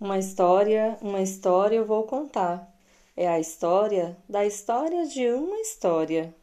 Uma história, uma história eu vou contar. É a história da história de uma história.